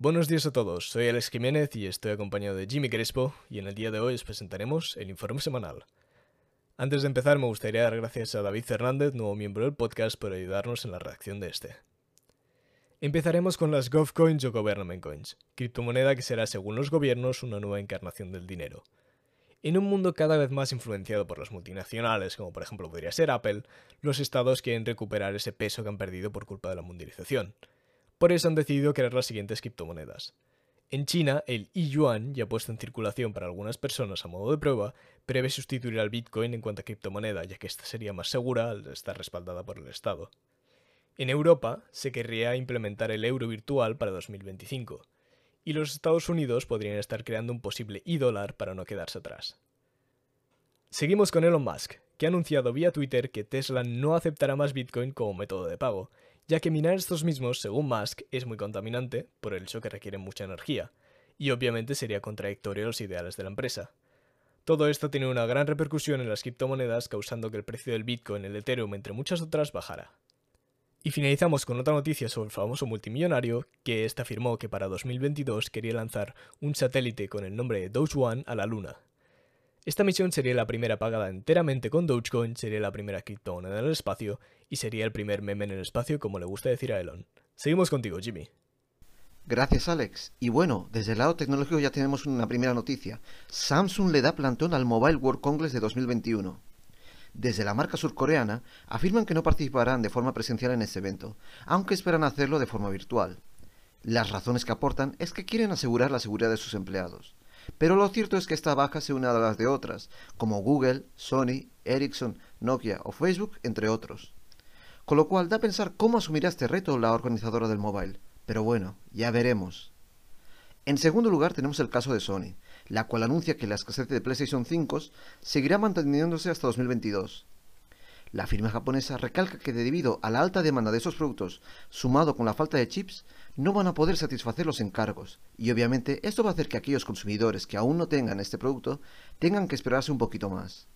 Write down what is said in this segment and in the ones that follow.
Buenos días a todos, soy Alex Jiménez y estoy acompañado de Jimmy Crespo y en el día de hoy os presentaremos el informe semanal. Antes de empezar me gustaría dar gracias a David Fernández, nuevo miembro del podcast, por ayudarnos en la redacción de este. Empezaremos con las GovCoins o Government Coins, criptomoneda que será según los gobiernos una nueva encarnación del dinero. En un mundo cada vez más influenciado por las multinacionales, como por ejemplo podría ser Apple, los estados quieren recuperar ese peso que han perdido por culpa de la mundialización. Por eso han decidido crear las siguientes criptomonedas. En China, el yuan, ya puesto en circulación para algunas personas a modo de prueba, prevé sustituir al Bitcoin en cuanto a criptomoneda, ya que esta sería más segura al estar respaldada por el Estado. En Europa, se querría implementar el euro virtual para 2025, y los Estados Unidos podrían estar creando un posible e-dólar para no quedarse atrás. Seguimos con Elon Musk, que ha anunciado vía Twitter que Tesla no aceptará más Bitcoin como método de pago, ya que minar estos mismos, según Musk, es muy contaminante por el hecho que requieren mucha energía, y obviamente sería contradictorio a los ideales de la empresa. Todo esto tiene una gran repercusión en las criptomonedas, causando que el precio del Bitcoin, el Ethereum, entre muchas otras, bajara. Y finalizamos con otra noticia sobre el famoso multimillonario, que este afirmó que para 2022 quería lanzar un satélite con el nombre de Doge One a la Luna. Esta misión sería la primera pagada enteramente con Dogecoin, sería la primera criptomoneda en el espacio y sería el primer meme en el espacio como le gusta decir a Elon. Seguimos contigo, Jimmy. Gracias, Alex. Y bueno, desde el lado tecnológico ya tenemos una primera noticia. Samsung le da plantón al Mobile World Congress de 2021. Desde la marca surcoreana afirman que no participarán de forma presencial en este evento, aunque esperan hacerlo de forma virtual. Las razones que aportan es que quieren asegurar la seguridad de sus empleados. Pero lo cierto es que esta baja se une a las de otras, como Google, Sony, Ericsson, Nokia o Facebook, entre otros. Con lo cual da a pensar cómo asumirá este reto la organizadora del mobile. Pero bueno, ya veremos. En segundo lugar tenemos el caso de Sony, la cual anuncia que la escasez de PlayStation 5 seguirá manteniéndose hasta 2022. La firma japonesa recalca que debido a la alta demanda de esos productos, sumado con la falta de chips, no van a poder satisfacer los encargos, y obviamente esto va a hacer que aquellos consumidores que aún no tengan este producto tengan que esperarse un poquito más.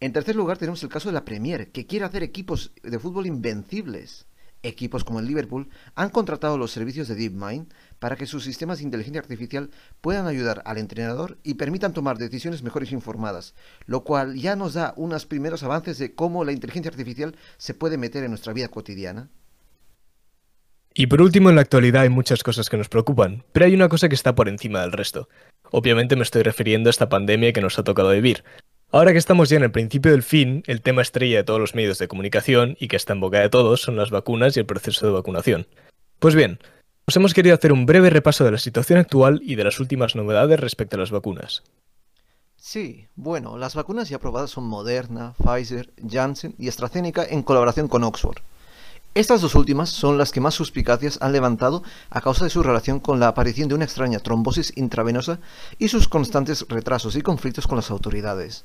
En tercer lugar tenemos el caso de la Premier, que quiere hacer equipos de fútbol invencibles. Equipos como el Liverpool han contratado los servicios de DeepMind para que sus sistemas de inteligencia artificial puedan ayudar al entrenador y permitan tomar decisiones mejores informadas, lo cual ya nos da unos primeros avances de cómo la inteligencia artificial se puede meter en nuestra vida cotidiana. Y por último, en la actualidad hay muchas cosas que nos preocupan, pero hay una cosa que está por encima del resto. Obviamente me estoy refiriendo a esta pandemia que nos ha tocado vivir. Ahora que estamos ya en el principio del fin, el tema estrella de todos los medios de comunicación y que está en boca de todos son las vacunas y el proceso de vacunación. Pues bien, os hemos querido hacer un breve repaso de la situación actual y de las últimas novedades respecto a las vacunas. Sí, bueno, las vacunas ya aprobadas son Moderna, Pfizer, Janssen y AstraZeneca en colaboración con Oxford. Estas dos últimas son las que más suspicacias han levantado a causa de su relación con la aparición de una extraña trombosis intravenosa y sus constantes retrasos y conflictos con las autoridades.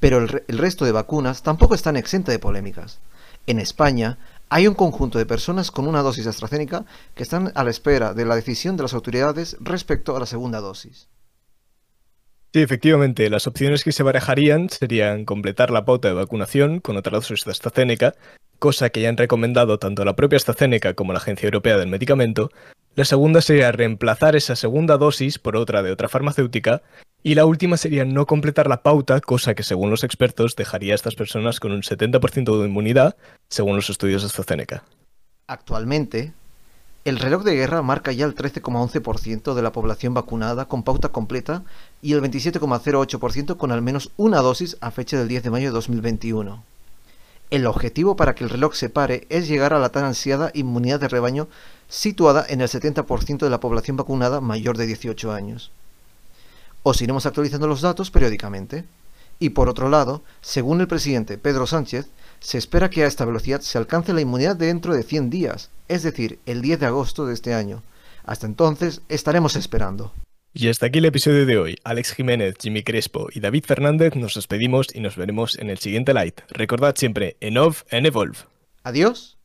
Pero el, resto de vacunas tampoco están exenta de polémicas. En España hay un conjunto de personas con una dosis AstraZeneca que están a la espera de la decisión de las autoridades respecto a la segunda dosis. Sí, efectivamente, las opciones que se barajarían serían completar la pauta de vacunación con otra dosis de AstraZeneca, cosa que ya han recomendado tanto la propia AstraZeneca como la Agencia Europea del Medicamento. La segunda sería reemplazar esa segunda dosis por otra de otra farmacéutica. Y la última sería no completar la pauta, cosa que según los expertos dejaría a estas personas con un 70% de inmunidad, según los estudios de AstraZeneca. Actualmente, el reloj de guerra marca ya el 13,11% de la población vacunada con pauta completa y el 27,08% con al menos una dosis a fecha del 10 de mayo de 2021. El objetivo para que el reloj se pare es llegar a la tan ansiada inmunidad de rebaño situada en el 70% de la población vacunada mayor de 18 años. Os iremos actualizando los datos periódicamente. Y por otro lado, según el presidente Pedro Sánchez, se espera que a esta velocidad se alcance la inmunidad dentro de 100 días, es decir, el 10 de agosto de este año. Hasta entonces estaremos esperando. Y hasta aquí el episodio de hoy. Alex Jiménez, Jimmy Crespo y David Fernández nos despedimos y nos veremos en el siguiente Light. Recordad siempre, en off and evolve. Adiós.